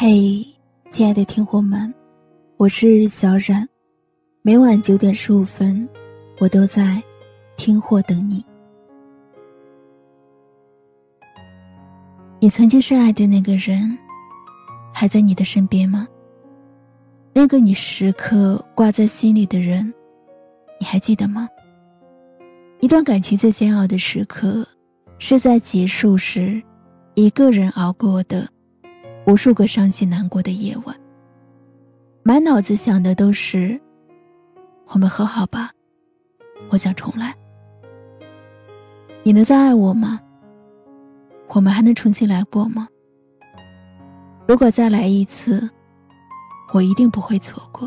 嘿，亲爱的听货们，我是小冉，每晚九点十五分，我都在听货等你。你曾经深爱的那个人，还在你的身边吗？那个你时刻挂在心里的人，你还记得吗？一段感情最煎熬的时刻，是在结束时，一个人熬过的。无数个伤心难过的夜晚，满脑子想的都是：我们和好吧，我想重来。你能再爱我吗？我们还能重新来过吗？如果再来一次，我一定不会错过，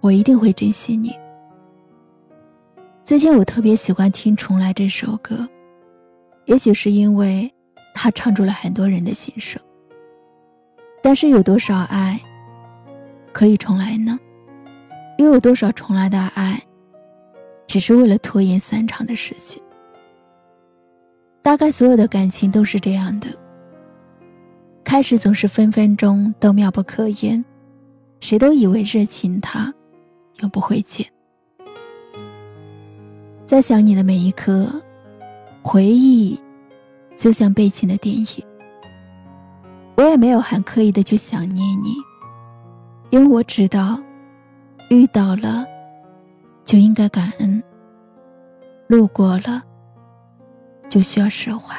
我一定会珍惜你。最近我特别喜欢听《重来》这首歌，也许是因为它唱出了很多人的心声。但是有多少爱可以重来呢？又有多少重来的爱，只是为了拖延散场的事情？大概所有的感情都是这样的。开始总是分分钟都妙不可言，谁都以为热情它永不会减。在想你的每一刻，回忆就像悲情的电影。我也没有很刻意的去想念你，因为我知道，遇到了就应该感恩，路过了就需要释怀。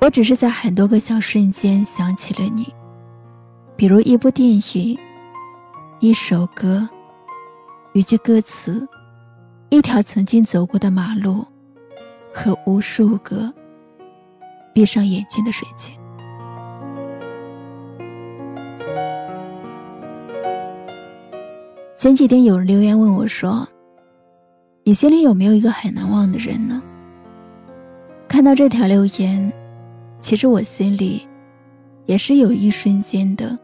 我只是在很多个小瞬间想起了你，比如一部电影、一首歌、一句歌词、一条曾经走过的马路，和无数个闭上眼睛的瞬间。前几天有人留言问我说：“你心里有没有一个很难忘的人呢？”看到这条留言，其实我心里也是有一瞬间的，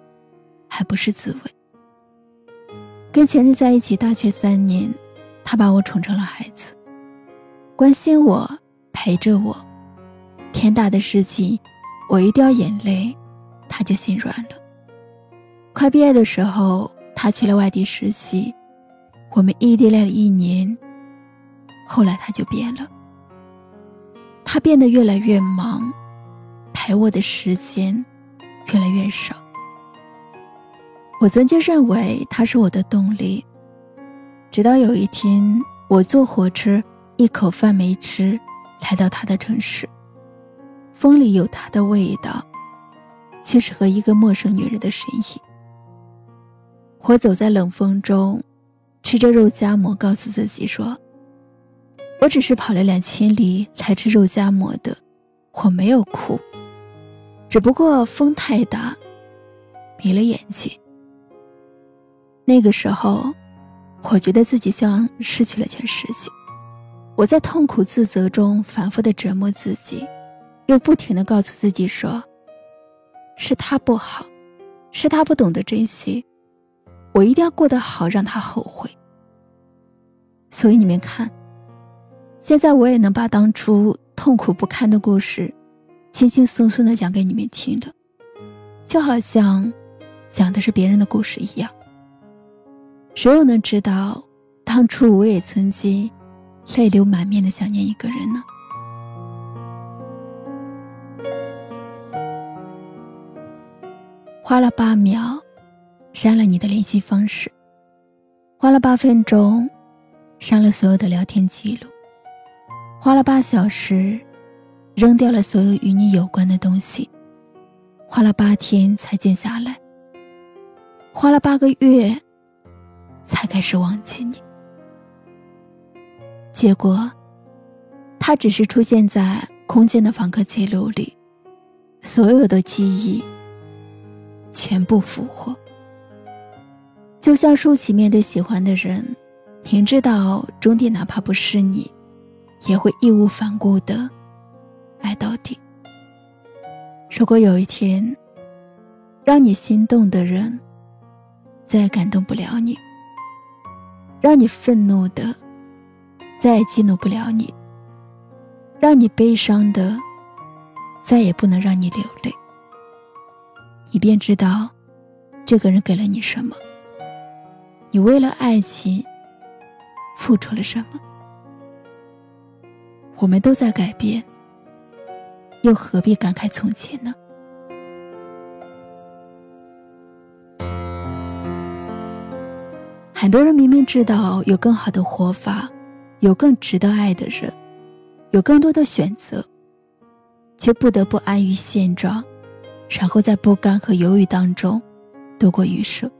还不是滋味。跟前任在一起大学三年，他把我宠成了孩子，关心我，陪着我，天大的事情，我一掉眼泪，他就心软了。快毕业的时候。他去了外地实习，我们异地恋了一年。后来他就变了，他变得越来越忙，陪我的时间越来越少。我曾经认为他是我的动力，直到有一天，我坐火车一口饭没吃，来到他的城市，风里有他的味道，却是和一个陌生女人的身影。我走在冷风中，吃着肉夹馍，告诉自己说：“我只是跑了两千里来吃肉夹馍的，我没有哭。只不过风太大，迷了眼睛。”那个时候，我觉得自己像失去了全世界。我在痛苦自责中反复的折磨自己，又不停的告诉自己说：“是他不好，是他不懂得珍惜。”我一定要过得好，让他后悔。所以你们看，现在我也能把当初痛苦不堪的故事，轻轻松松的讲给你们听的，就好像讲的是别人的故事一样。谁又能知道，当初我也曾经泪流满面的想念一个人呢？花了八秒。删了你的联系方式，花了八分钟，删了所有的聊天记录，花了八小时，扔掉了所有与你有关的东西，花了八天才静下来，花了八个月，才开始忘记你。结果，他只是出现在空间的访客记录里，所有的记忆全部复活。就像舒淇面对喜欢的人，明知道终点哪怕不是你，也会义无反顾的爱到底。如果有一天，让你心动的人再也感动不了你，让你愤怒的再也激怒不了你，让你悲伤的再也不能让你流泪，你便知道这个人给了你什么，你为了爱情付出了什么。我们都在改变，又何必感慨从前呢？很多人明明知道有更好的活法，有更值得爱的人，有更多的选择，却不得不安于现状，然后在不甘和犹豫当中度过余生。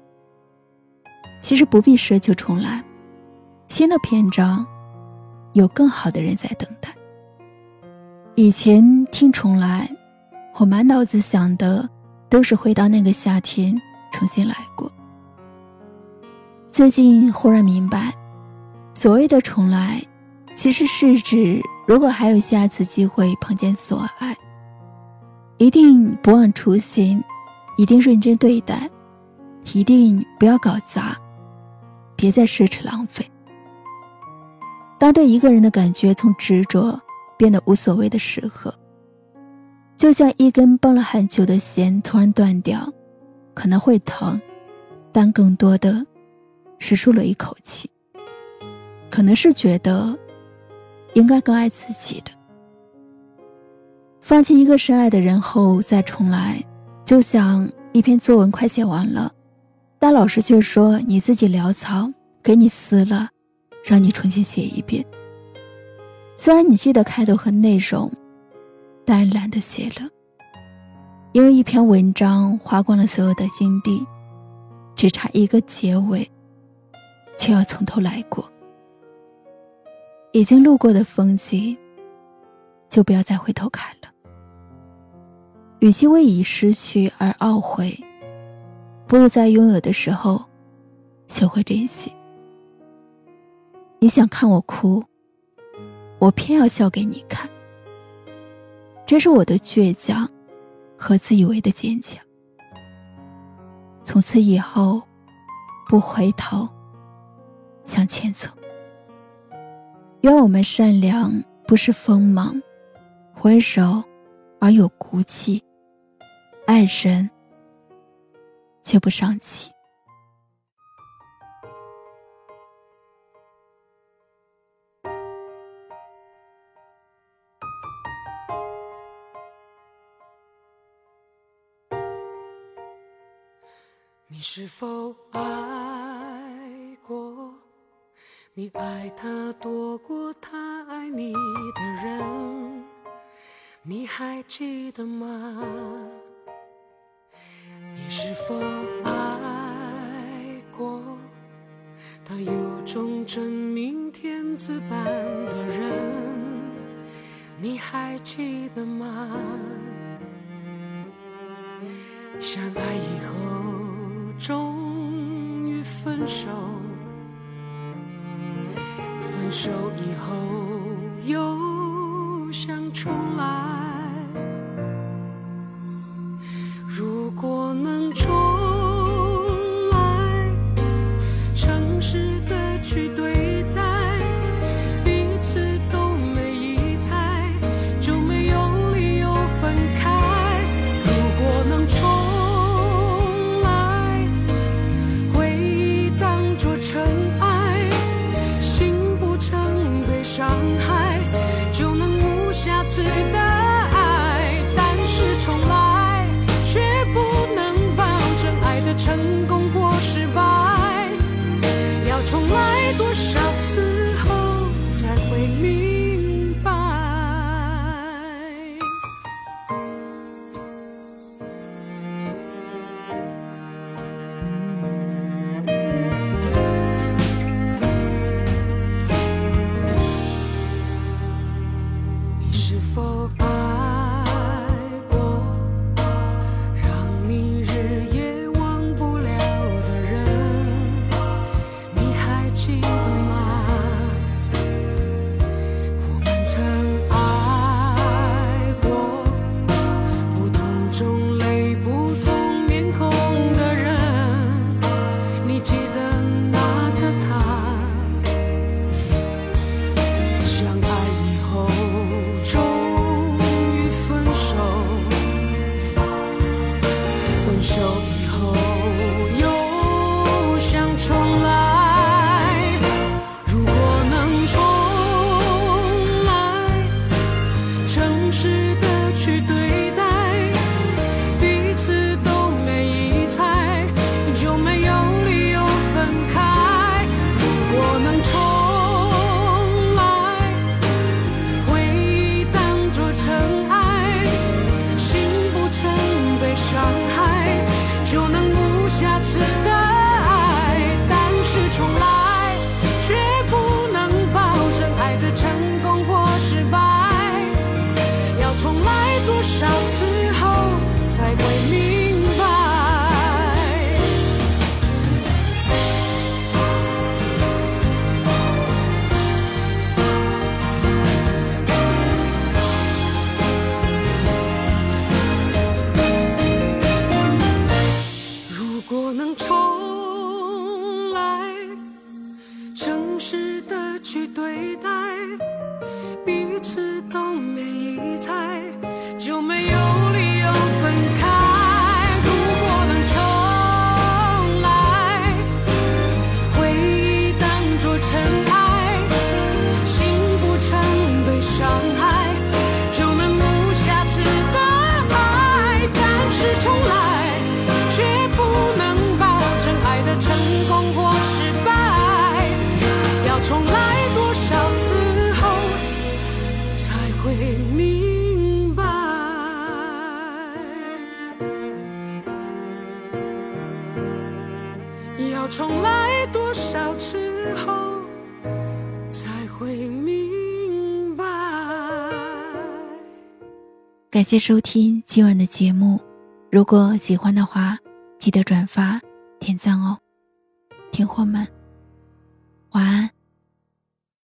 其实不必奢求重来，新的篇章有更好的人在等待。以前听重来，我满脑子想的都是回到那个夏天，重新来过。最近忽然明白，所谓的重来，其实是指如果还有下次机会碰见所爱，一定不忘初心，一定认真对待，一定不要搞砸，别再奢侈浪费。当对一个人的感觉从执着变得无所谓的时候，就像一根绷了很久的弦突然断掉，可能会疼，但更多的。是舒了一口气，可能是觉得应该更爱自己的。放弃一个深爱的人后再重来，就像一篇作文快写完了，但老师却说你自己潦草，给你撕了，让你重新写一遍。虽然你记得开头和内容，但懒得写了，因为一篇文章花光了所有的精力，只差一个结尾。却要从头来过，已经路过的风景，就不要再回头看了。与其为已失去而懊悔，不如在拥有的时候，学会珍惜。你想看我哭，我偏要笑给你看。这是我的倔强和自以为的坚强。从此以后，不回头。向前走。愿我们善良，不是锋芒；温柔而有骨气；爱人，却不伤气。你是否爱过？你爱他多过他爱你的人，你还记得吗？记得吗？相爱以后终于分手。分手以后又想重来，成功或失败，要重来多少次后才会明白？重来多少次后才会明白。感谢收听今晚的节目，如果喜欢的话，记得转发、点赞哦。听货们，晚安。